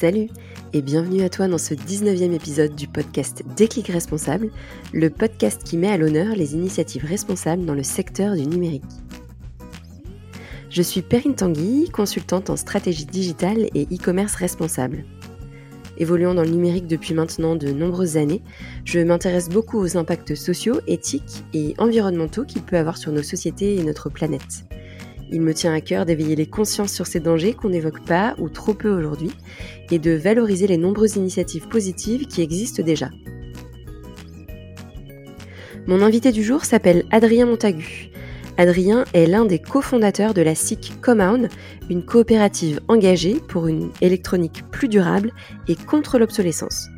Salut et bienvenue à toi dans ce 19e épisode du podcast Déclic Responsable, le podcast qui met à l'honneur les initiatives responsables dans le secteur du numérique. Je suis Perrine Tanguy, consultante en stratégie digitale et e-commerce responsable. Évoluant dans le numérique depuis maintenant de nombreuses années, je m'intéresse beaucoup aux impacts sociaux, éthiques et environnementaux qu'il peut avoir sur nos sociétés et notre planète. Il me tient à cœur d'éveiller les consciences sur ces dangers qu'on n'évoque pas ou trop peu aujourd'hui et de valoriser les nombreuses initiatives positives qui existent déjà. Mon invité du jour s'appelle Adrien Montagu. Adrien est l'un des cofondateurs de la SIC Comown, une coopérative engagée pour une électronique plus durable et contre l'obsolescence.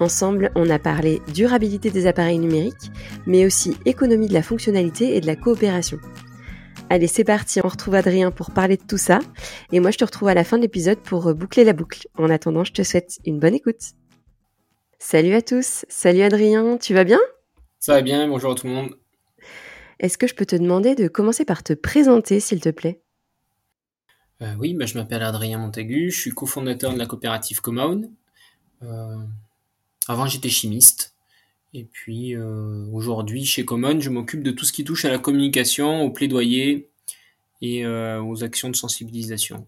Ensemble, on a parlé durabilité des appareils numériques, mais aussi économie de la fonctionnalité et de la coopération. Allez, c'est parti, on retrouve Adrien pour parler de tout ça. Et moi, je te retrouve à la fin de l'épisode pour euh, boucler la boucle. En attendant, je te souhaite une bonne écoute. Salut à tous, salut Adrien, tu vas bien? Ça va bien, bonjour à tout le monde. Est-ce que je peux te demander de commencer par te présenter, s'il te plaît? Euh, Oui, bah, je m'appelle Adrien Montaigu, je suis cofondateur de la coopérative Comown. Euh, avant, j'étais chimiste. Et puis euh, aujourd'hui, chez Common, je m'occupe de tout ce qui touche à la communication, au plaidoyer et euh, aux actions de sensibilisation.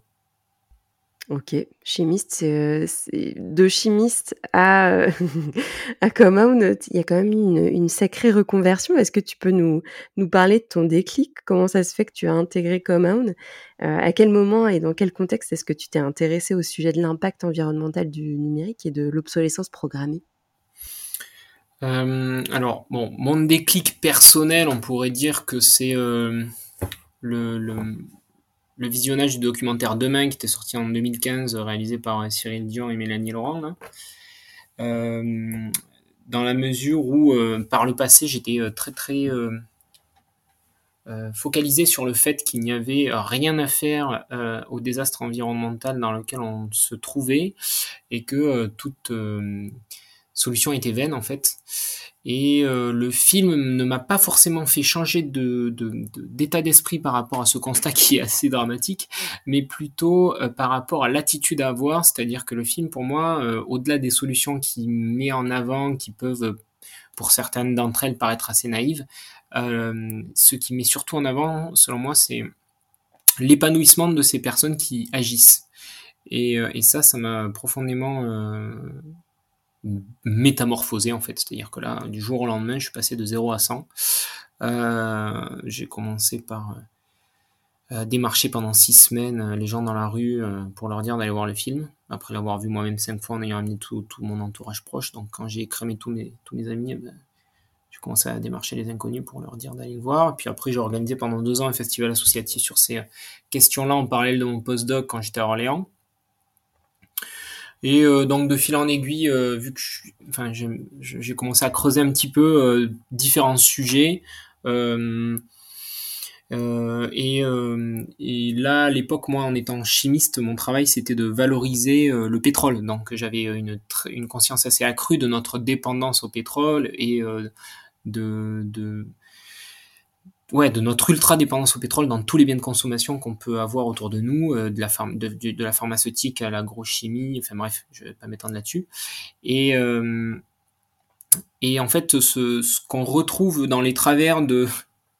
Ok, chimiste, euh, de chimiste à, à Common, il y a quand même une, une sacrée reconversion. Est-ce que tu peux nous, nous parler de ton déclic? Comment ça se fait que tu as intégré Common? À quel moment et dans quel contexte est-ce que tu t'es intéressé au sujet de l'impact environnemental du numérique et de l'obsolescence programmée? Euh, alors, bon, mon déclic personnel, on pourrait dire que c'est euh, le, visionnage du documentaire Demain qui était sorti en 2015, réalisé par Cyril Dion et Mélanie Laurent. Euh, dans la mesure où, euh, par le passé, j'étais euh, très très focalisé sur le fait qu'il n'y avait rien à faire au désastre environnemental dans lequel on se trouvait et que toute solution était vaine en fait. Et euh, le film ne m'a pas forcément fait changer de, d'état d'esprit par rapport à ce constat qui est assez dramatique, mais plutôt euh, par rapport à l'attitude à avoir, c'est-à-dire que le film pour moi, euh, au-delà des solutions qu'il met en avant, qui peuvent pour certaines d'entre elles paraître assez naïves, ce qui met surtout en avant, selon moi, c'est l'épanouissement de ces personnes qui agissent. Et, et ça, ça m'a profondément métamorphosé en fait. C'est-à-dire que là, du jour au lendemain, je suis passé de 0 à 100. Euh, j'ai commencé par euh, démarcher pendant 6 semaines euh, les gens dans la rue euh, pour leur dire d'aller voir le film. Après l'avoir vu moi-même 5 fois en ayant amené tout, mon entourage proche. Donc quand j'ai cramé tous mes, amis, eh ben, j'ai commencé à démarcher les inconnus pour leur dire d'aller le voir. Puis après, j'ai organisé pendant deux ans un festival associatif sur ces questions-là en parallèle de mon postdoc quand j'étais à Orléans. Et euh, donc de fil en aiguille, euh, vu que j'ai commencé à creuser un petit peu euh, différents sujets. Et, et, là, à l'époque, moi, en étant chimiste, mon travail, c'était de valoriser le pétrole. Donc, j'avais une, une conscience assez accrue de notre dépendance au pétrole et de, de, ouais, de notre ultra dépendance au pétrole dans tous les biens de consommation qu'on peut avoir autour de nous, euh, de, la de, de, la pharmaceutique à l'agrochimie, enfin bref, je vais pas m'étendre là-dessus. Et, euh, et en fait, ce, ce qu'on retrouve dans les travers de,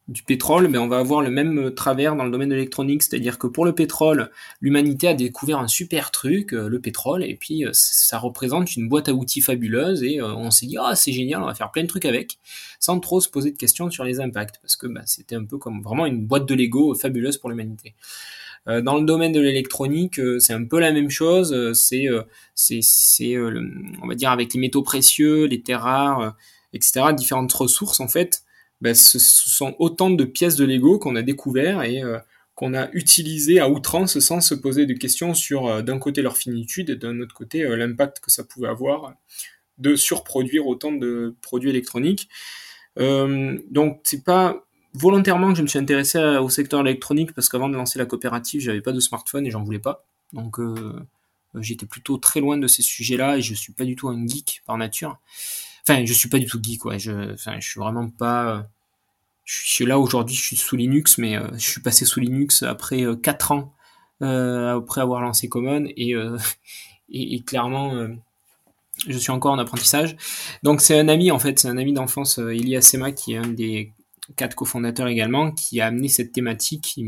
du pétrole, mais on va avoir le même travers dans le domaine de l'électronique, c'est-à-dire que pour le pétrole, l'humanité a découvert un super truc, euh, le pétrole, et puis euh, ça représente une boîte à outils fabuleuse, et euh, on s'est dit, ah c'est génial, on va faire plein de trucs avec, sans trop se poser de questions sur les impacts, parce que bah, c'était un peu comme vraiment une boîte de Lego fabuleuse pour l'humanité. Dans le domaine de l'électronique, c'est un peu la même chose. C'est, c'est, c'est, on va dire avec les métaux précieux, les terres rares, etc. Différentes ressources en fait ben, ce, sont autant de pièces de Lego qu'on a découvert et euh, qu'on a utilisé à outrance sans se poser de questions sur euh, d'un côté leur finitude et d'un autre côté euh, l'impact que ça pouvait avoir de surproduire autant de produits électroniques. donc c'est pas volontairement que je me suis intéressé au secteur électronique parce qu'avant de lancer la coopérative, j'avais pas de smartphone et j'en voulais pas. Donc j'étais plutôt très loin de ces sujets-là et je suis pas du tout un geek par nature. Enfin, je suis pas du tout geek, quoi. Je, enfin, je suis vraiment pas. Je suis là aujourd'hui, je suis sous Linux, mais euh, je suis passé sous Linux après euh, 4 ans euh, après avoir lancé Common et et, clairement, je suis encore en apprentissage. Donc c'est un ami en fait, c'est un ami d'enfance, Elias Sema, qui est un des quatre cofondateurs également, qui a amené cette thématique.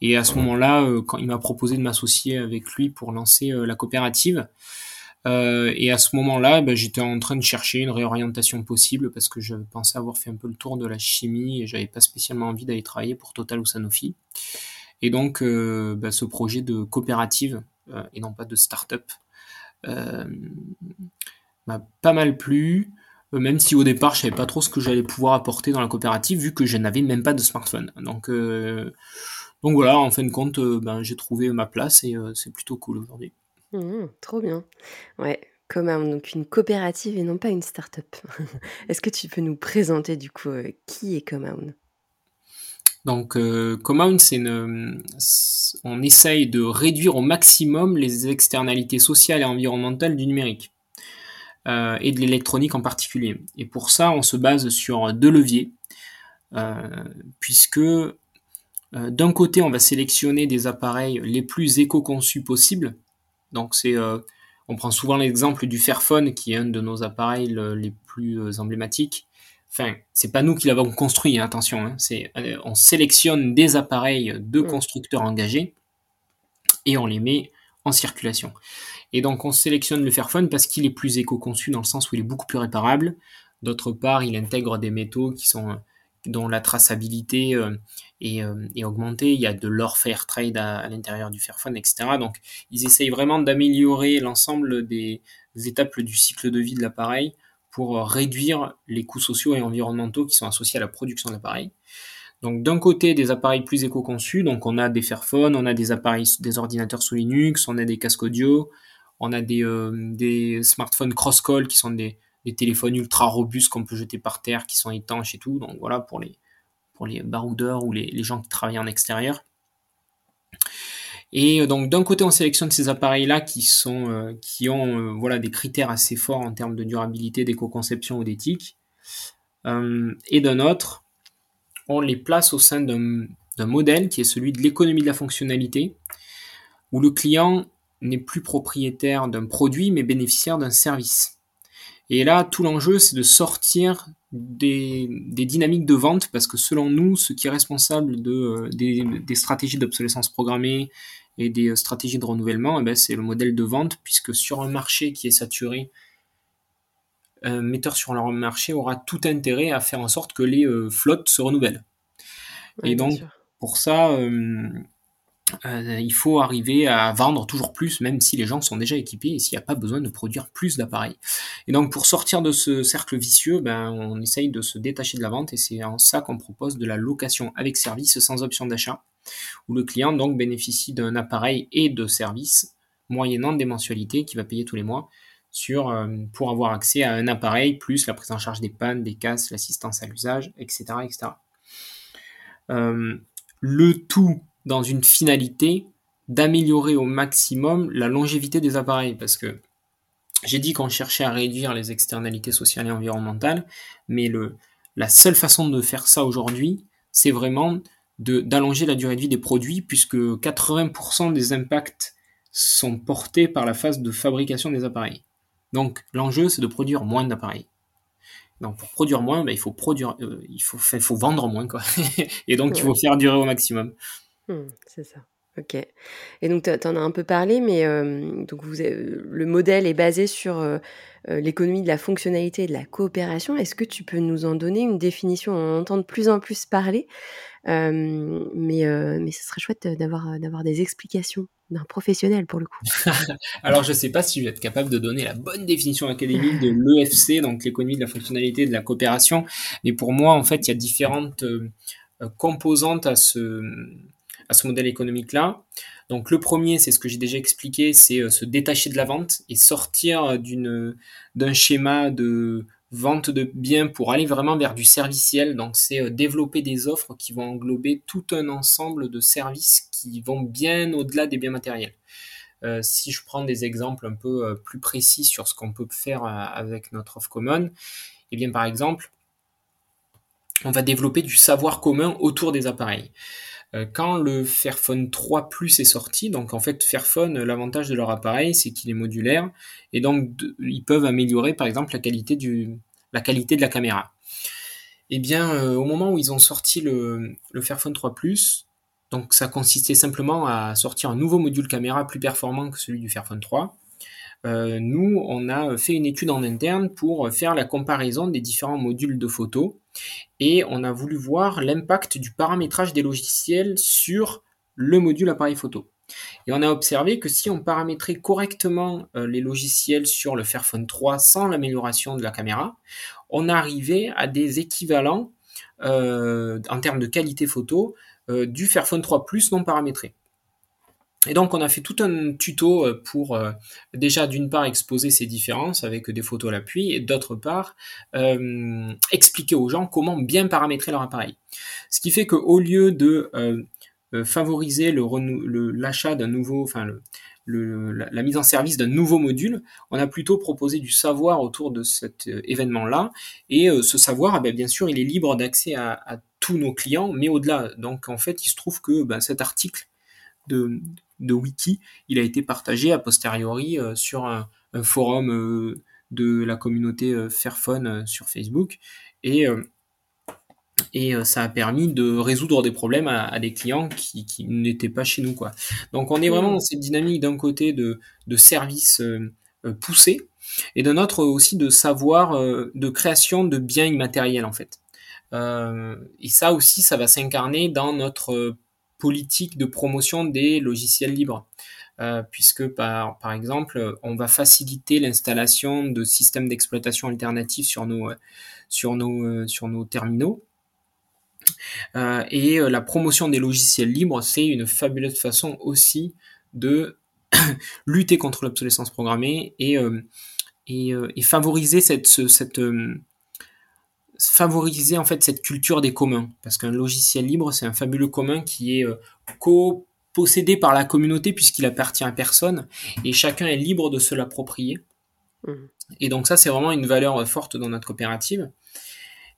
Et à ce moment-là, quand il m'a proposé de m'associer avec lui pour lancer la coopérative, euh, et à ce moment-là, ben, j'étais en train de chercher une réorientation possible parce que je pensais avoir fait un peu le tour de la chimie et j'avais pas spécialement envie d'aller travailler pour Total ou Sanofi. Et donc, euh, ben, ce projet de coopérative euh, et non pas de start-up m'a pas mal plu, même si au départ je savais pas trop ce que j'allais pouvoir apporter dans la coopérative vu que je n'avais même pas de smartphone. Donc, donc voilà, en fin de compte, ben, j'ai trouvé ma place et c'est plutôt cool aujourd'hui. Mmh, trop bien. Ouais, Comown, donc une coopérative et non pas une start-up. Est-ce que tu peux nous présenter du coup euh, qui est Comown Donc euh, c'est une, on essaye de réduire au maximum les externalités sociales et environnementales du numérique euh, et de l'électronique en particulier. Et pour ça, on se base sur deux leviers, euh, puisque d'un côté, on va sélectionner des appareils les plus éco-conçus possibles donc c'est, euh, on prend souvent l'exemple du Fairphone qui est un de nos appareils les plus euh, emblématiques. Enfin, c'est pas nous qui l'avons construit, hein, attention. Hein. c'est, euh, on sélectionne des appareils de mm. constructeurs engagés et on les met en circulation. Et donc on sélectionne le Fairphone parce qu'il est plus éco-conçu dans le sens où il est beaucoup plus réparable. D'autre part, il intègre des métaux qui sont dont la traçabilité euh, euh, est, augmentée. Il y a de l'or fair trade à, l'intérieur du Fairphone, etc. Donc, ils essayent vraiment d'améliorer l'ensemble des étapes du cycle de vie de l'appareil pour réduire les coûts sociaux et environnementaux qui sont associés à la production de l'appareil. Donc d'un côté des appareils plus éco-conçus, donc on a des Fairphone, on a des appareils, des ordinateurs sous Linux, on a des casques audio, on a des, euh, des smartphones cross-call qui sont des, des téléphones ultra robustes qu'on peut jeter par terre, qui sont étanches et tout. Donc voilà pour les, pour baroudeurs ou les, gens qui travaillent en extérieur. Et euh, donc d'un côté on sélectionne ces appareils-là qui euh, qui ont euh, des critères assez forts en termes de durabilité, d'éco-conception ou d'éthique. et d'un autre, on les place au sein d'un modèle qui est celui de l'économie de la fonctionnalité, où le client n'est plus propriétaire d'un produit mais bénéficiaire d'un service. Et là, tout l'enjeu, c'est de sortir des, dynamiques de vente, parce que selon nous, ce qui est responsable de, euh, des, stratégies d'obsolescence programmée et des euh, stratégies de renouvellement, eh ben, c'est le modèle de vente, puisque sur un marché qui est saturé, un metteur sur leur marché aura tout intérêt à faire en sorte que les euh, flottes se renouvellent. et donc, pour ça, euh, il faut arriver à vendre toujours plus, même si les gens sont déjà équipés et s'il n'y a pas besoin de produire plus d'appareils. Et donc pour sortir de ce cercle vicieux, ben, on essaye de se détacher de la vente et c'est en ça qu'on propose de la location avec service sans option d'achat, où le client donc bénéficie d'un appareil et de services moyennant des mensualités qu'il va payer tous les mois euh, pour avoir accès à un appareil, plus la prise en charge des pannes, des casses, l'assistance à l'usage, etc. etc. Euh, le tout dans une finalité d'améliorer au maximum la longévité des appareils parce que j'ai dit qu'on cherchait à réduire les externalités sociales et environnementales, mais le, la seule façon de faire ça aujourd'hui, c'est vraiment d'allonger la durée de vie des produits, puisque 80% des impacts sont portés par la phase de fabrication des appareils. Donc l'enjeu, c'est de produire moins d'appareils. Donc pour produire moins, ben, il faut produire, euh, il faut, il faut vendre moins quoi. et donc il faut faire durer au maximum. Mmh, c'est ça. OK. Et donc tu en as un peu parlé, mais le modèle est basé sur, l'économie de la fonctionnalité et de la coopération. Est-ce que tu peux nous en donner une définition? On en entend de plus en plus parler, mais mais ce serait chouette, d'avoir, d'avoir des explications d'un professionnel pour le coup. Alors je ne sais pas si je vais être capable de donner la bonne définition académique de l'EFC, donc l'économie de la fonctionnalité et de la coopération, mais pour moi, en fait, il y a différentes, composantes à ce à ce modèle économique-là. Donc le premier, c'est ce que j'ai déjà expliqué, c'est euh, se détacher de la vente et sortir d'une d'un schéma de vente de biens pour aller vraiment vers du serviciel. Donc c'est euh, développer des offres qui vont englober tout un ensemble de services qui vont bien au-delà des biens matériels. Euh, si je prends des exemples un peu plus précis sur ce qu'on peut faire avec notre offre commune, eh bien par exemple, on va développer du savoir commun autour des appareils. Euh, quand le Fairphone 3 Plus est sorti, donc en fait Fairphone, l'avantage de leur appareil, c'est qu'il est modulaire et donc ils peuvent améliorer par exemple la qualité du la qualité de la caméra. Eh bien, euh, au moment où ils ont sorti le, le Fairphone 3 Plus, donc ça consistait simplement à sortir un nouveau module caméra plus performant que celui du Fairphone 3. Euh, nous, on a fait une étude en interne pour faire la comparaison des différents modules de photos et on a voulu voir l'impact du paramétrage des logiciels sur le module appareil photo. Et on a observé que si on paramétrait correctement euh, les logiciels sur le Fairphone 3 sans l'amélioration de la caméra, on arrivait à des équivalents euh, en termes de qualité photo du Fairphone 3 Plus non paramétré. Et donc on a fait tout un tuto euh, pour euh, déjà d'une part exposer ces différences avec des photos à l'appui et d'autre part euh, expliquer aux gens comment bien paramétrer leur appareil. Ce qui fait qu'au lieu de favoriser l'achat d'un nouveau, enfin le, la, mise en service d'un nouveau module, on a plutôt proposé du savoir autour de cet événement-là. Et ce savoir, eh bien, bien, sûr, il est libre d'accès à, tous nos clients, mais au-delà. Donc en fait, il se trouve que ben, cet article de, de wiki, il a été partagé a posteriori euh, sur un, forum euh, de la communauté euh, Fairphone sur Facebook et et ça a permis de résoudre des problèmes à, des clients qui, n'étaient pas chez nous quoi. Donc on est vraiment dans cette dynamique d'un côté de, de services poussés et d'un autre aussi de savoir de création de biens immatériels en fait. et ça aussi ça va s'incarner dans notre politique de promotion des logiciels libres. Euh, puisque par, par exemple, on va faciliter l'installation de systèmes d'exploitation alternatifs sur nos, sur nos, euh, sur nos terminaux. Euh, et la promotion des logiciels libres, c'est une fabuleuse façon aussi de lutter contre l'obsolescence programmée et, et, et, favoriser cette, cette, favoriser en fait cette culture des communs. Parce qu'un logiciel libre c'est un fabuleux commun qui est euh, co-possédé par la communauté puisqu'il appartient à personne et chacun est libre de se l'approprier. Mmh. et donc ça c'est vraiment une valeur euh, forte dans notre coopérative.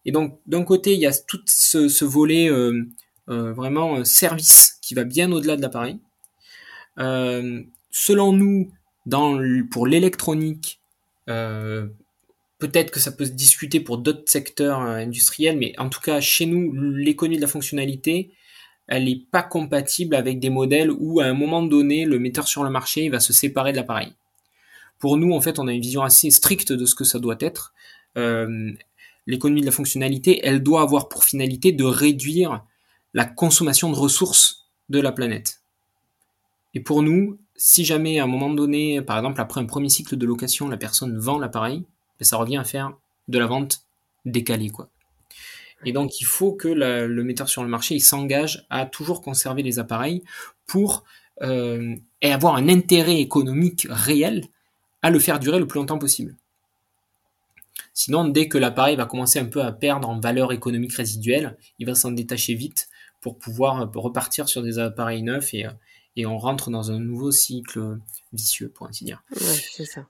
Et donc d'un côté il y a tout ce, volet euh, vraiment service qui va bien au-delà de l'appareil. Selon nous dans pour l'électronique Peut-être que ça peut se discuter pour d'autres secteurs euh, industriels, mais en tout cas, chez nous, l'économie de la fonctionnalité, elle n'est pas compatible avec des modèles où, à un moment donné, le metteur sur le marché va se séparer de l'appareil. Pour nous, en fait, on a une vision assez stricte de ce que ça doit être. Euh, l'économie de la fonctionnalité, elle doit avoir pour finalité de réduire la consommation de ressources de la planète. Et pour nous, si jamais à un moment donné, par exemple après un premier cycle de location, la personne vend l'appareil, ça revient à faire de la vente décalée, quoi. Et donc, il faut que le metteur sur le marché, s'engage à toujours conserver les appareils pour euh, avoir un intérêt économique réel à le faire durer le plus longtemps possible. Sinon, dès que l'appareil va commencer un peu à perdre en valeur économique résiduelle, il va s'en détacher vite pour pouvoir repartir sur des appareils neufs et, et on rentre dans un nouveau cycle vicieux, pour ainsi dire. Ouais, c'est ça.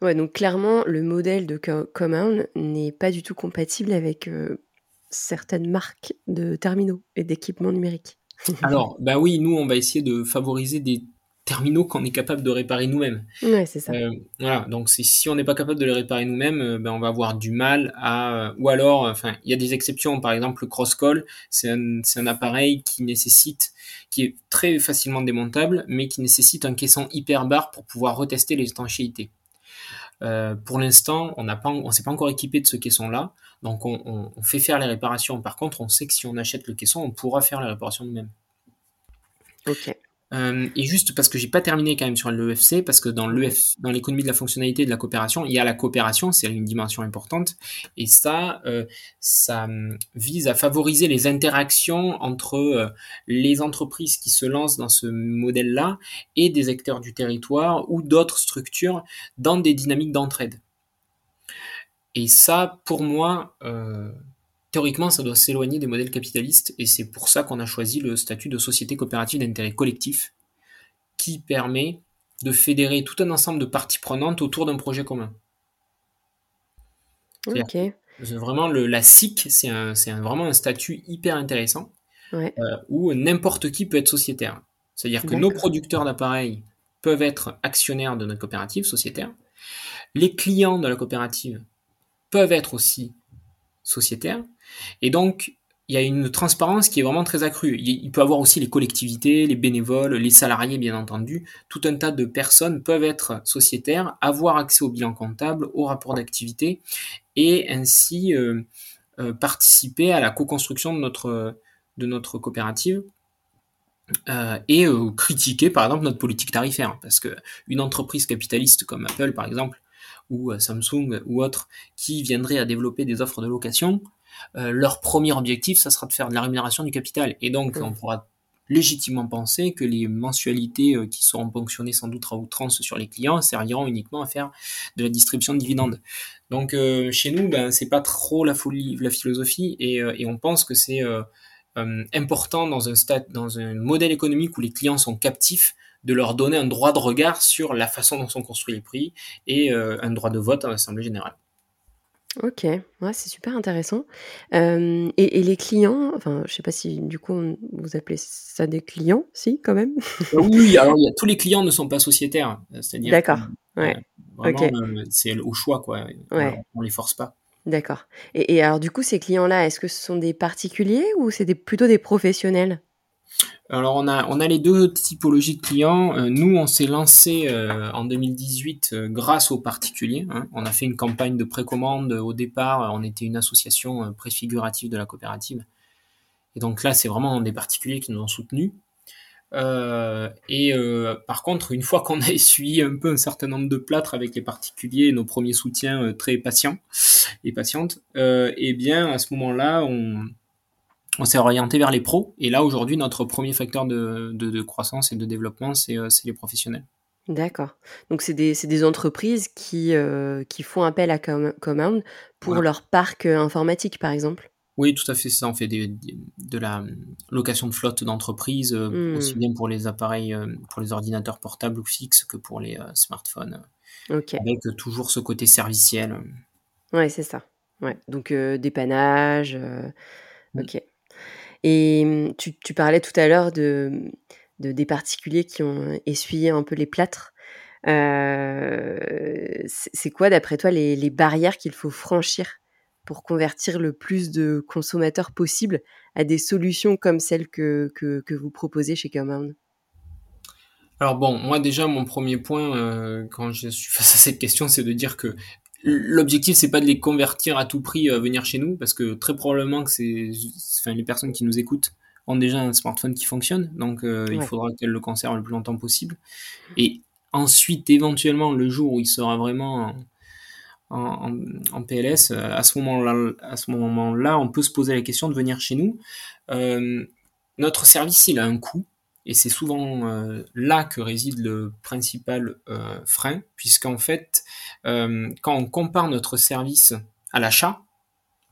Ouais, donc clairement, le modèle de Common n'est pas du tout compatible avec euh, certaines marques de terminaux et d'équipements numériques. Alors, bah oui, nous, on va essayer de favoriser des terminaux qu'on est capable de réparer nous-mêmes. Ouais, c'est ça. Euh, voilà, donc si on n'est pas capable de les réparer nous-mêmes, euh, ben on va avoir du mal à... ou alors, enfin, il y a des exceptions, par exemple le cross-call, c'est un, un, appareil qui nécessite, qui est très facilement démontable, mais qui nécessite un caisson hyper barre pour pouvoir retester les étanchéités. Euh, pour l'instant, on on s'est pas encore équipé de ce caisson-là, donc on, on, on, fait faire les réparations. Par contre, on sait que si on achète le caisson, on pourra faire les réparations nous-mêmes. Ok. Euh, et juste parce que j'ai pas terminé quand même sur l'EFC, parce que dans l'EF, dans l'économie de la fonctionnalité et de la coopération, il y a la coopération, c'est une dimension importante, et ça, euh, ça hum, vise à favoriser les interactions entre euh, les entreprises qui se lancent dans ce modèle-là et des acteurs du territoire ou d'autres structures dans des dynamiques d'entraide. Et ça, pour moi, euh, Théoriquement, ça doit s'éloigner des modèles capitalistes et c'est pour ça qu'on a choisi le statut de société coopérative d'intérêt collectif qui permet de fédérer tout un ensemble de parties prenantes autour d'un projet commun. Ok. Vraiment, le, la SIC, c'est un, vraiment un statut hyper intéressant où n'importe qui peut être sociétaire. C'est-à-dire que nos producteurs d'appareils peuvent être actionnaires de notre coopérative sociétaire. Les clients de la coopérative peuvent être aussi sociétaires. Et donc, il y a une transparence qui est vraiment très accrue. Il peut avoir aussi les collectivités, les bénévoles, les salariés, bien entendu. Tout un tas de personnes peuvent être sociétaires, avoir accès au bilan comptable, au rapport d'activité, et ainsi euh, euh, participer à la co-construction de notre, de notre coopérative. Euh, et critiquer par exemple notre politique tarifaire parce que une entreprise capitaliste comme Apple par exemple ou Samsung ou autre qui viendrait à développer des offres de location euh, leur premier objectif, ça sera de faire de la rémunération du capital. Et donc, on pourra légitimement penser que les mensualités euh, qui seront ponctionnées sans doute à outrance sur les clients serviront uniquement à faire de la distribution de dividendes. Donc euh, chez nous, ben c'est pas trop la folie, la philosophie, et, on pense que c'est important dans un stade, dans un modèle économique où les clients sont captifs, de leur donner un droit de regard sur la façon dont sont construits les prix et un droit de vote à l'Assemblée générale. OK, ouais, c'est super intéressant. et les clients, enfin, je sais pas si du coup vous appelez ça des clients? Si, quand même? Euh, oui, alors il y a tous les clients ne sont pas sociétaires, c'est-à-dire D'accord, ouais, euh, c'est au choix quoi, on les force pas. D'accord et alors du coup ces clients-là, est-ce que ce sont des particuliers ou c'est des plutôt des professionnels? Alors on a, on a les deux typologies de clients. Euh, nous, on s'est lancé euh, en 2018 euh, grâce aux particuliers. Hein. On a fait une campagne de précommande au départ. On était une association préfigurative de la coopérative. Et donc là, c'est vraiment des particuliers qui nous ont soutenus. et par contre, une fois qu'on a essuyé un peu un certain nombre de plâtres avec les particuliers, nos premiers soutiens très patients et patientes, eh bien à ce moment-là, on, on s'est orienté vers les pros. Et là, aujourd'hui, notre premier facteur de, croissance et de développement, euh, c'est les professionnels. D'accord. Donc, c'est des, entreprises qui, euh, qui font appel à Command pour leur parc euh, informatique, par exemple Oui, tout à fait. Ça, on fait de la location de flotte d'entreprise, hmm. aussi bien pour les appareils, pour les ordinateurs portables ou fixes que pour les smartphones. Ok. Avec toujours ce côté serviciel. Oui, c'est ça. Ouais. Donc, dépannage. Ok. Et mmh, tu, parlais tout à l'heure de, de, des particuliers qui ont essuyé un peu les plâtres. Euh, c'est quoi, d'après toi, les, barrières qu'il faut franchir pour convertir le plus de consommateurs possible à des solutions comme celles que, que, vous proposez chez Compound? Alors bon, moi déjà mon premier point euh, quand je suis face à cette question, c'est de dire que L'objectif, c'est pas de les convertir à tout prix à venir chez nous, parce que très probablement que c'est, enfin, les personnes qui nous écoutent ont déjà un smartphone qui fonctionne, donc euh, il faudra qu'elles le conservent le plus longtemps possible. Et ensuite, éventuellement, le jour où il sera vraiment en, en, PLS, à ce moment-là, à ce moment-là, on peut se poser la question de venir chez nous. Euh, notre service, il a un coût. Et c'est souvent euh, là que réside le principal euh, frein, puisqu'en fait, euh, quand on compare notre service à l'achat,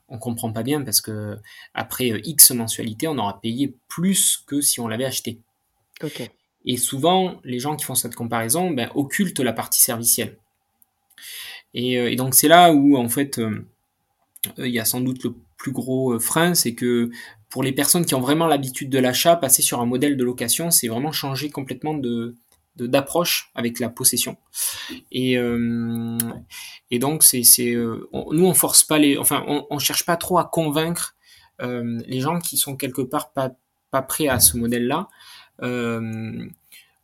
on comprend pas bien parce que après X mensualité, on aura payé plus que si on l'avait acheté. Et souvent, les gens qui font cette comparaison ben, occultent la partie servicielle. Et, et donc c'est là où en fait il y a sans doute le plus gros frein, c'est que pour les personnes qui ont vraiment l'habitude de l'achat, passer sur un modèle de location, c'est vraiment changer complètement de d'approche avec la possession. Et euh, donc c'est euh, nous on force pas les enfin on, cherche pas trop à convaincre euh, les gens qui sont quelque part pas pas prêts à ce modèle là on,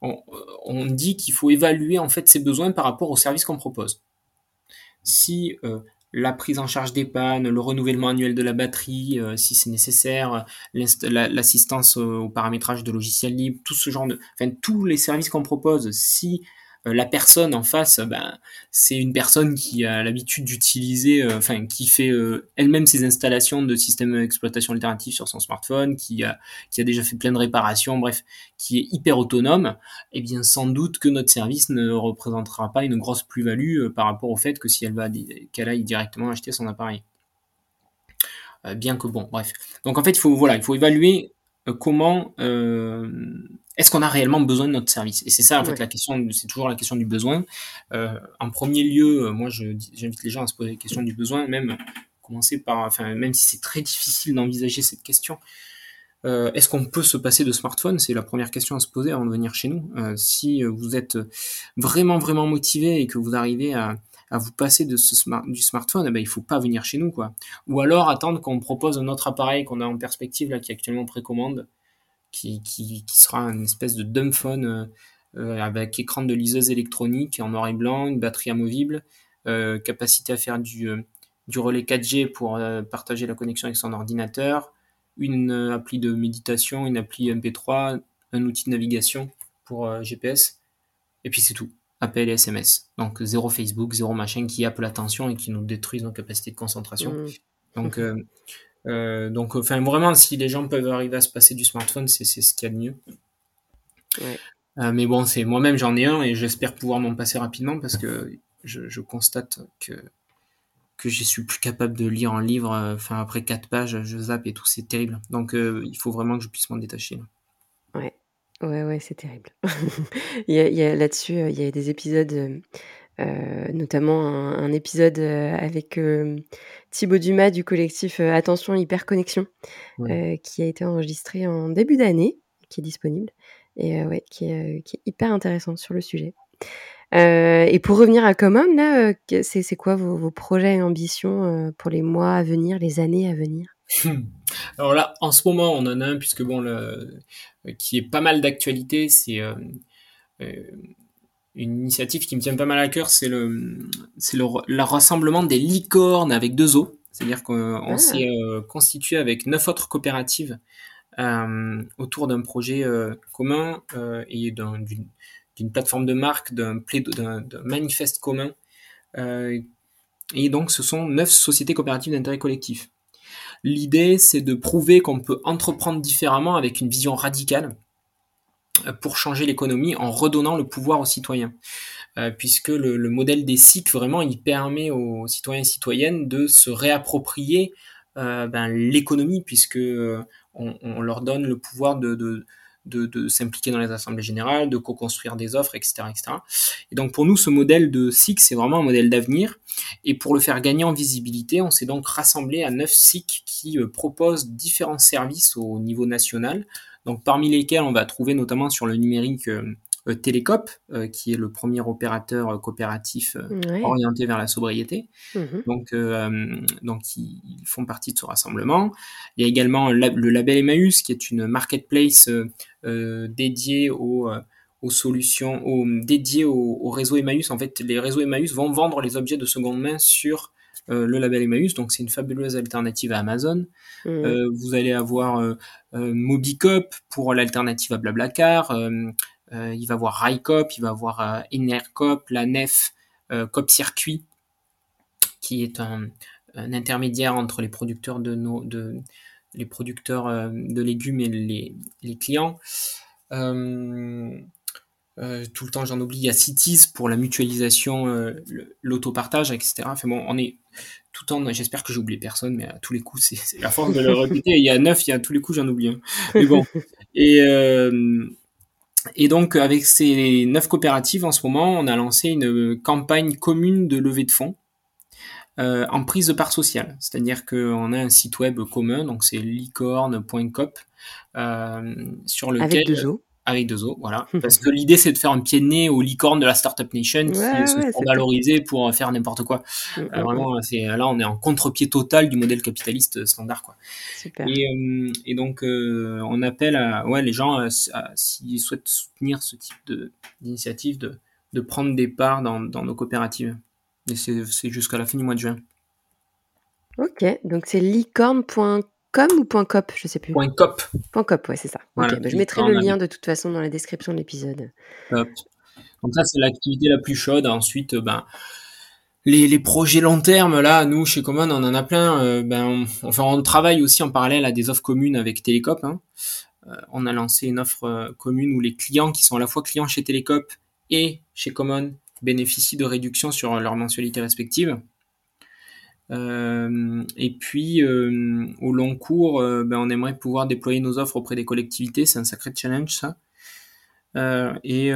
on, dit qu'il faut évaluer en fait ses besoins par rapport au service qu'on propose. Si la prise en charge des pannes, le renouvellement annuel de la batterie euh, si c'est nécessaire, l'assistance au paramétrage de logiciels libres, tout ce genre de, enfin tous les services qu'on propose, si la personne en face, ben, c'est une personne qui a l'habitude d'utiliser, euh, enfin, qui fait euh, elle-même ses installations de systèmes d'exploitation alternatifs sur son smartphone, qui a, qui a déjà fait plein de réparations, bref, qui est hyper autonome, et eh bien, sans doute que notre service ne représentera pas une grosse plus-value par rapport au fait que si elle va, qu'elle aille directement acheter son appareil. bien que bon, bref. Donc en fait, il faut, voilà, il faut évaluer comment est-ce qu'on a réellement besoin de notre service? Et c'est ça, en fait, la question, c'est toujours la question du besoin. Euh, en premier lieu, euh, moi, j'invite les gens à se poser la question du besoin, même commencer par, enfin, même si c'est très difficile d'envisager cette question, est-ce qu'on peut se passer de smartphone? C'est la première question à se poser avant de venir chez nous. si vous êtes vraiment vraiment motivé et que vous arrivez à, à vous passer de ce du smartphone, eh ben, il faut pas venir chez nous, quoi. Ou alors attendre qu'on propose un autre appareil qu'on a en perspective, là, qui est actuellement précommande, qui, qui, qui sera une espèce de dumbphone euh, euh, avec écran de liseuse électronique en noir et blanc, une batterie amovible, euh, capacité à faire du, du relais 4G pour partager la connexion avec son ordinateur, une appli de méditation, une appli MP3, un outil de navigation pour GPS, et puis c'est tout appel et SMS. Donc zéro Facebook, zéro machin qui appelle l'attention et qui nous détruisent nos capacités de concentration. Mmh. Donc, euh, euh, donc, enfin, vraiment, si les gens peuvent arriver à se passer du smartphone, c'est ce qu'il y a de mieux. Euh, mais bon, c'est moi-même j'en ai un et j'espère pouvoir m'en passer rapidement parce que je, je constate que que je suis plus capable de lire un livre. Enfin, après quatre pages, je zappe et tout, c'est terrible. Donc, il faut vraiment que je puisse m'en détacher. Ouais. Ouais, ouais, c'est terrible. Il y a il y a là-dessus, il y a des épisodes, notamment un épisode, avec, hem, Thibaut Dumas du collectif, Attention Hyperconnexion, Connexion, qui a été enregistré en début d'année, qui est disponible et ouais, qui est, qui est hyper intéressant sur le sujet. et pour revenir à Common là, c'est c'est quoi vos vos projets et ambitions, pour les mois à venir, les années à venir? Alors là, en ce moment, on en a un puisque bon, le, qui est pas mal d'actualité, c'est euh, euh, une initiative qui me tient pas mal à cœur, c'est le, c'est le, rassemblement des licornes avec deux os. C'est-à-dire qu'on ah. s'est euh, constitué avec neuf autres coopératives autour d'un projet commun et d'une plateforme de marque, d'un manifeste commun. et donc, ce sont neuf sociétés coopératives d'intérêt collectif. L'idée, c'est de prouver qu'on peut entreprendre différemment avec une vision radicale euh, pour changer l'économie en redonnant le pouvoir aux citoyens. Euh, puisque le, modèle des SIC, vraiment, il permet aux citoyens et citoyennes de se réapproprier euh, ben, l'économie, puisque on, leur donne le pouvoir de s'impliquer dans les assemblées générales, de co-construire des offres, etc., etc. Et donc pour nous, ce modèle de SIC, c'est vraiment un modèle d'avenir. Et pour le faire gagner en visibilité, on s'est donc rassemblé à neuf SIC qui euh, proposent différents services au niveau national. Donc parmi lesquels on va trouver notamment sur le numérique euh, euh, Télécop, euh, qui est le premier opérateur euh, coopératif orienté vers la sobriété. Mhm. Donc, donc ils, font partie de ce rassemblement. Il y a également le label Emmaüs, qui est une marketplace dédiée aux aux solutions, aux, dédiées au, réseau Emmaüs. En fait, les réseaux Emmaüs vont vendre les objets de seconde main sur le label Emmaüs, donc c'est une fabuleuse alternative à Amazon. Mhm. vous allez avoir Mobicop pour l'alternative à Blablacar, euh, il va voir Raikop, il va voir euh, Enercop, la Nef, euh, Cop Circuit, qui est un, intermédiaire entre les producteurs de nos, de, les producteurs de légumes et les, les clients. Tout le temps j'en oublie, il y a Cities pour la mutualisation, l'autopartage, etc. Enfin bon, on est tout en, j'espère que j'ai oublié personne, mais à tous les coups, c'est la force de le répéter. Il y a neuf, il y a à tous les coups, j'en oublie un. Mais bon. Et, et donc, avec ces neuf coopératives, en ce moment, on a lancé une campagne commune de levée de fonds euh, en prise de part sociale. C'est-à-dire qu'on a un site web commun, donc c'est licorne.cop, euh, sur lequel... Avec deux. Avec deux os, voilà. Parce que l'idée, c'est de faire un pied de nez aux licornes de la Startup Nation qui se font valoriser pour faire n'importe quoi. Mm, euh, mm, vraiment, mm. c'est là, on est en contre-pied total du modèle capitaliste standard, quoi. Super. Et, euh, et donc, euh, on appelle à, ouais, les gens, s'ils souhaitent soutenir ce type d'initiative, de, de prendre des parts dans, dans nos coopératives. Et c'est jusqu'à la fin du mois de juin. Ok, donc c'est licorne.com com ou .cop, je sais plus. .cop. .cop, ouais, c'est ça. Bah, je mettrai le lien de toute façon dans la description de l'épisode. Donc ça, c'est l'activité la plus chaude. Ensuite, ben, les, les, projets long terme, là, nous, chez Common, on en a plein. Euh, ben, on, enfin, on travaille aussi en parallèle à des offres communes avec Télécop. Hein. Euh, on a lancé une offre euh, commune où les clients qui sont à la fois clients chez Télécop et chez Common bénéficient de réductions sur leur mensualité respective. Euh, et puis, euh, au long cours, euh, ben, on aimerait pouvoir déployer nos offres auprès des collectivités. C'est un sacré challenge, ça. et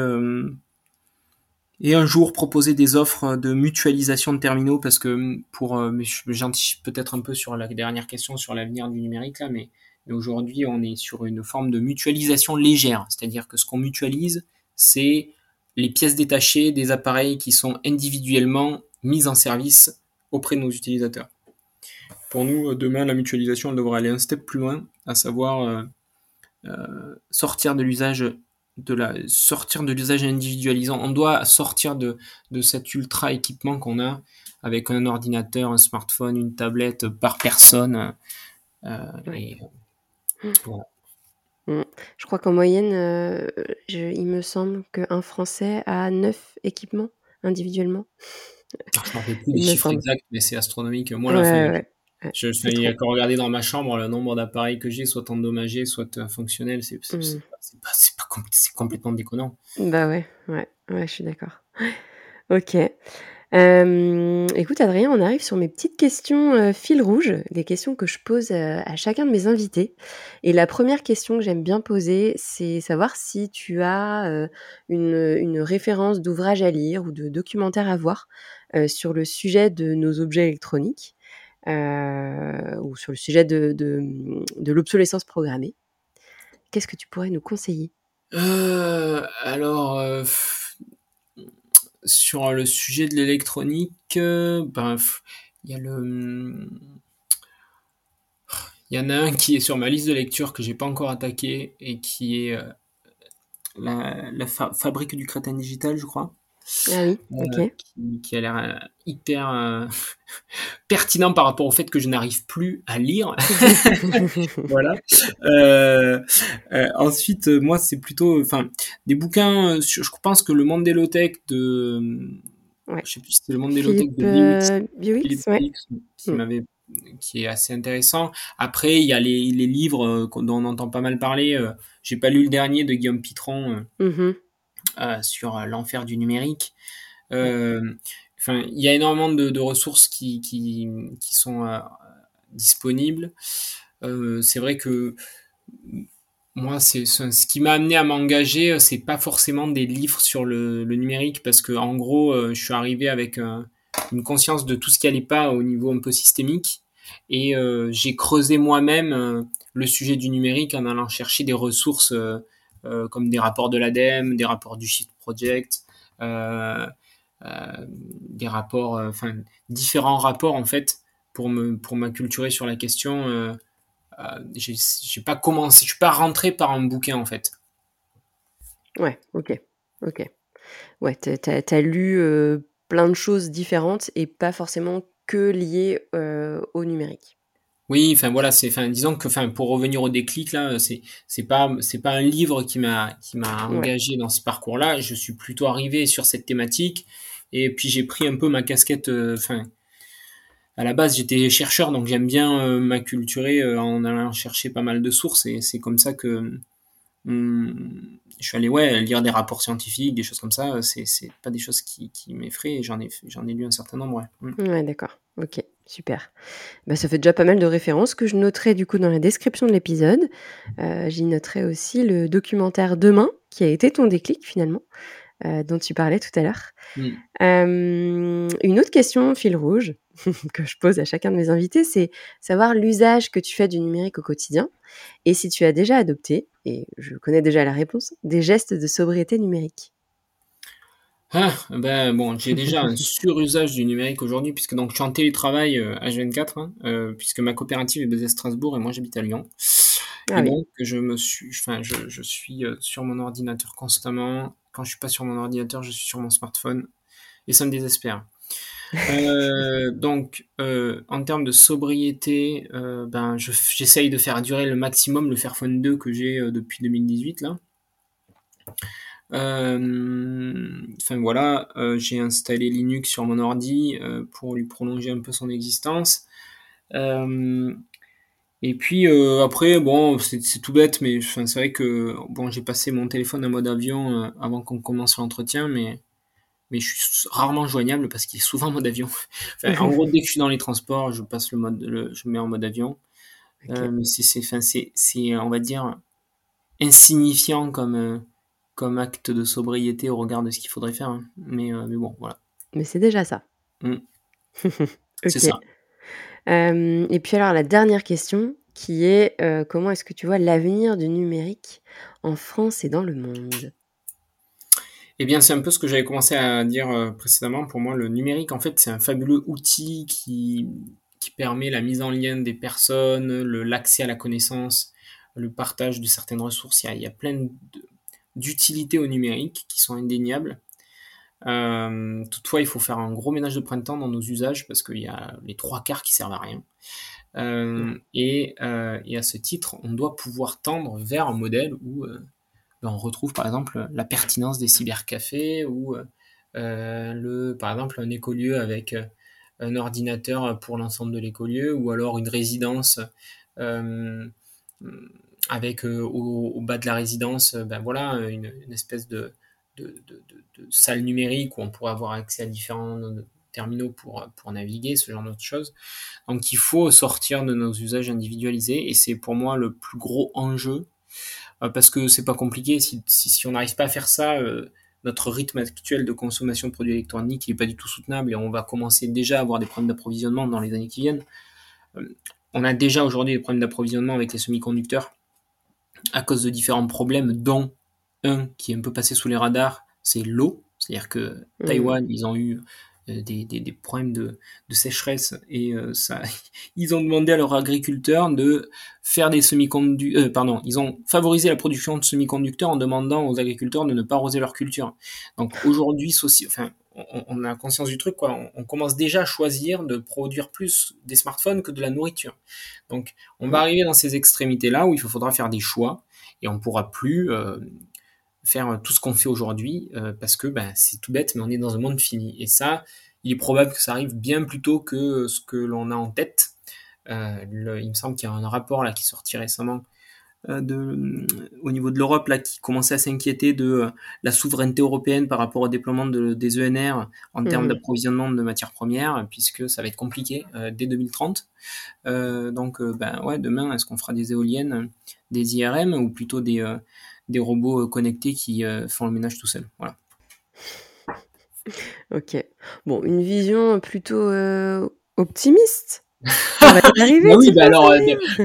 un jour proposer des offres de mutualisation de terminaux parce que pour j'anticipe peut-être un peu sur la dernière question sur l'avenir du numérique là mais Mais aujourd'hui, on est sur une forme de mutualisation légère, c'est-à-dire que ce qu'on mutualise, c'est les pièces détachées des appareils qui sont individuellement mis en service auprès de nos utilisateurs. Pour nous, demain, la mutualisation devra aller un step plus loin, à savoir euh, euh, sortir de l'usage de la sortir de l'usage individualisant. On doit sortir de, de cet ultra équipement qu'on a avec un ordinateur, un smartphone, une tablette par personne. Euh, mmh. Mmh. Je crois qu'en moyenne, euh, il me semble qu'un Français a 9 équipements individuellement. Je ne me plus les chiffres exacts, mais c'est astronomique. Moi, là, je suis encore regarder dans ma chambre le nombre d'appareils que j'ai, soit endommagés, soit fonctionnels. C'est mmh. complètement déconnant. Bah ouais, ouais, ouais, je suis d'accord. Ok. Euh, écoute Adrien, on arrive sur mes petites questions euh, fil rouge, des questions que je pose euh, à chacun de mes invités. Et la première question que j'aime bien poser, c'est savoir si tu as une, référence d'ouvrage à lire ou de documentaire à voir sur le sujet de nos objets électroniques ou sur le sujet de, de, de l'obsolescence programmée. Qu'est-ce que tu pourrais nous conseiller? Alors sur le sujet de l'électronique, euh, ben, il y a le. Il y en a un qui est sur ma liste de lecture que j'ai pas encore attaqué et qui est euh, la, fabrique du crétin digital, je crois. Ah oui, euh, ok. qui, a l'air euh, hyper euh, pertinent par rapport au fait que je n'arrive plus à lire. voilà. ensuite, moi, c'est plutôt, enfin, des bouquins. Sur, je pense que le monde des low tech de, ouais. je sais plus si c'est le monde des low tech de Biowix, qui mm. m'avait qui est assez intéressant. Après, il y a les, les livres dont on entend pas mal parler. J'ai pas lu le dernier de Guillaume Pitron. Mm-hmm. Euh, sur euh, l'enfer du numérique. Euh, enfin, il y a énormément de, ressources qui, qui, qui sont disponibles. c'est vrai que moi, c'est ce qui m'a amené à m'engager, c'est pas forcément des livres sur le, le, numérique, parce que en gros, je suis arrivé avec une conscience de tout ce qui allait pas au niveau un peu systémique, et j'ai creusé moi-même le sujet du numérique en allant chercher des ressources euh, comme des rapports de l'ADEME, des rapports du Shift Project, euh, euh, des rapports, enfin différents rapports en fait pour me pour m'acculturer sur la question. Euh, j'ai pas commencé, je suis pas rentré par un bouquin en fait. Ouais, ok, ok. Ouais, t'as as, lu plein de choses différentes et pas forcément que liées au numérique. Oui, enfin voilà, c'est, enfin disons que, enfin pour revenir au déclic là, c'est c'est pas c'est pas un livre qui m'a qui m'a engagé dans ce parcours-là. Je suis plutôt arrivé sur cette thématique et puis j'ai pris un peu ma casquette. Euh, enfin, à la base j'étais chercheur donc j'aime bien euh, m'acculturer euh, en allant chercher pas mal de sources et c'est comme ça que hum, je suis allé ouais lire des rapports scientifiques, des choses comme ça. C'est c'est pas des choses qui qui m'effraient. J'en ai j'en ai lu un certain nombre. Ouais, hum. ouais d'accord. Ok. Super. Bah, ça fait déjà pas mal de références que je noterai du coup dans la description de l'épisode. Euh, j'y noterai aussi le documentaire Demain, qui a été ton déclic finalement, euh, dont tu parlais tout à l'heure. Euh, une autre question, fil rouge, que je pose à chacun de mes invités, c'est savoir l'usage que tu fais du numérique au quotidien et si tu as déjà adopté, et je connais déjà la réponse, des gestes de sobriété numérique. Ah, ben bon, j'ai déjà un surusage du numérique aujourd'hui, puisque donc je suis en télétravail euh, H24, hein, euh, puisque ma coopérative est basée à Strasbourg et moi j'habite à Lyon. Ah et donc je me suis, enfin, je, je suis euh, sur mon ordinateur constamment. Quand je suis pas sur mon ordinateur, je suis sur mon smartphone et ça me désespère. Euh, donc, euh, en termes de sobriété, euh, ben, j'essaye de faire durer le maximum le Fairphone 2 que j'ai depuis 2018 là. Euh, enfin voilà, euh, j'ai installé Linux sur mon ordi euh, pour lui prolonger un peu son existence. et puis après, bon, c'est tout bête, mais c'est vrai que bon, j'ai passé mon téléphone en mode avion avant qu'on commence l'entretien, mais mais je suis rarement joignable parce qu'il est souvent en mode avion. en gros, dès que je suis dans les transports, je passe le mode, le, je mets en mode avion. c'est, enfin, c'est, on va dire, insignifiant comme comme acte de sobriété au regard de ce qu'il faudrait faire. Hein. Mais, euh, mais bon, voilà. Mais c'est déjà ça. Mmh. C'est ça. Euh, et puis alors la dernière question, qui est euh, comment est-ce que tu vois l'avenir du numérique en France et dans le monde? Eh bien, c'est un peu ce que j'avais commencé à dire précédemment. Pour moi, le numérique, en fait, c'est un fabuleux outil qui, qui permet la mise en lien des personnes, l'accès à la connaissance, le partage de certaines ressources. Il y a, il y a plein d'utilités au numérique qui sont indéniables. Euh, toutefois, il faut faire un gros ménage de printemps dans nos usages parce qu'il y a les trois quarts qui servent à rien. Euh, et, euh, et, à ce titre, on doit pouvoir tendre vers un modèle où ben, on retrouve par exemple la pertinence des cybercafés ou le, par exemple un écolieu avec un ordinateur pour l'ensemble de l'écolieu ou alors une résidence avec au, au, bas de la résidence ben voilà une, une espèce de, de, de, de, salle numérique où on pourrait avoir accès à différents terminaux pour, pour naviguer, ce genre de choses. Donc il faut sortir de nos usages individualisés et c'est pour moi le plus gros enjeu euh, parce que c'est pas compliqué. Si, si, si on n'arrive pas à faire ça, euh, notre rythme actuel de consommation de produits électroniques il est pas du tout soutenable et on va commencer déjà à avoir des problèmes d'approvisionnement dans les années qui viennent. Euh, on a déjà aujourd'hui des problèmes d'approvisionnement avec les semi-conducteurs à cause de différents problèmes, dont un qui est un peu passé sous les radars, c'est l'eau. C'est-à-dire que mmh. Taïwan, ils ont eu euh, des, des, des, problèmes de, de sécheresse et euh, ça, ils ont demandé à leurs agriculteurs de faire des semi-conducteurs, euh, pardon, ils ont favorisé la production de semi-conducteurs en demandant aux agriculteurs de ne pas arroser leur culture. Donc aujourd'hui, enfin, on, on, a conscience du truc, quoi. On, on, commence déjà à choisir de produire plus des smartphones que de la nourriture. Donc on va arriver dans ces extrémités-là où il faudra faire des choix et on pourra plus euh, faire tout ce qu'on fait aujourd'hui euh, parce que ben, c'est tout bête, mais on est dans un monde fini. Et ça, il est probable que ça arrive bien plus tôt que ce que l'on a en tête. Euh, le, il me semble qu'il y a un rapport là qui est sorti récemment de, au niveau de l'Europe là qui commençait à s'inquiéter de euh, la souveraineté européenne par rapport au déploiement de, des ENR en mmh. termes d'approvisionnement de matières premières puisque ça va être compliqué euh, dès 2030 donc ben ouais demain est-ce qu'on fera des éoliennes des IRM ou plutôt des des robots euh, connectés qui euh, font le ménage tout seul? Voilà. Ok. Bon, une vision plutôt euh, optimiste. On va y arriver. bah oui, bah alors,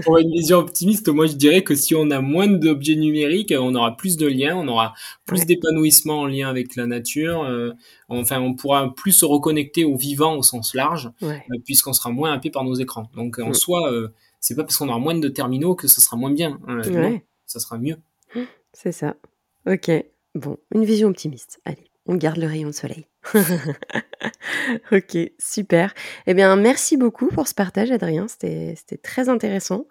pour une vision optimiste, moi je dirais que si on a moins d'objets numériques, on aura plus de liens, on aura plus ouais. d'épanouissement en lien avec la nature. Euh, enfin, on pourra plus se reconnecter au vivant au sens large, ouais. euh, puisqu'on sera moins happé par nos écrans. Donc, en mmh. soi, euh, c'est pas parce qu'on aura moins de terminaux que ça sera moins bien. Hein. Non, ça sera mieux. C'est ça. Ok. Bon, une vision optimiste. Allez, on garde le rayon de soleil. ok, super. Eh bien, merci beaucoup pour ce partage, Adrien. C'était très intéressant.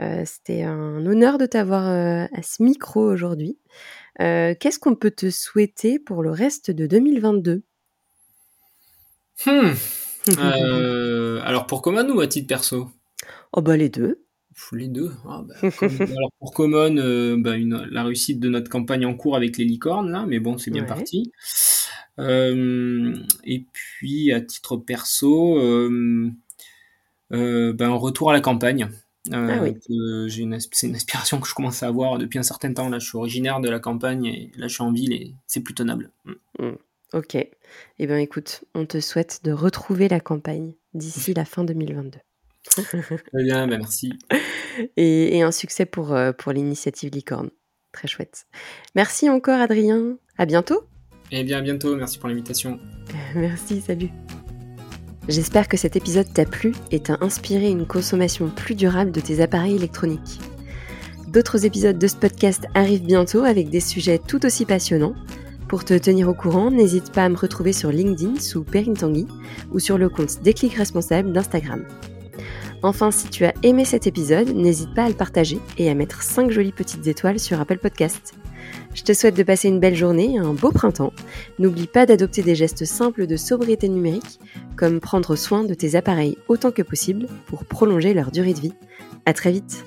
Euh, C'était un honneur de t'avoir euh, à ce micro aujourd'hui. Euh, Qu'est-ce qu'on peut te souhaiter pour le reste de 2022 hmm. Alors, pour Common ou à titre perso? Oh, bah, les deux les deux. Ah, bah, comme, alors pour Common, bah, une, la réussite de notre campagne en cours avec les licornes, là, mais bon, c'est bien ouais. parti. Euh, et puis, à titre perso, euh, euh, ben, retour à la campagne. Ah oui. j'ai une, c'est une aspiration que je commence à avoir depuis un certain temps. Là, je suis originaire de la campagne et là, je suis en ville et c'est plus tenable. Mm. Ok. Eh bien, écoute, on te souhaite de retrouver la campagne d'ici la fin 2022. Très bien, bah merci. Et, et, un succès pour, pour l'initiative Licorne. Très chouette. Merci encore, Adrien. À bientôt. Eh bien, à bientôt. Merci pour l'invitation. merci, salut. J'espère que cet épisode t'a plu et t'a inspiré une consommation plus durable de tes appareils électroniques. D'autres épisodes de ce podcast arrivent bientôt avec des sujets tout aussi passionnants. Pour te tenir au courant, n'hésite pas à me retrouver sur LinkedIn sous Perrine Tanguy ou sur le compte Déclic Responsable d'Instagram. Enfin, si tu as aimé cet épisode, n'hésite pas à le partager et à mettre 5 jolies petites étoiles sur Apple Podcast. Je te souhaite de passer une belle journée, un beau printemps. N'oublie pas d'adopter des gestes simples de sobriété numérique, comme prendre soin de tes appareils autant que possible pour prolonger leur durée de vie. À très vite!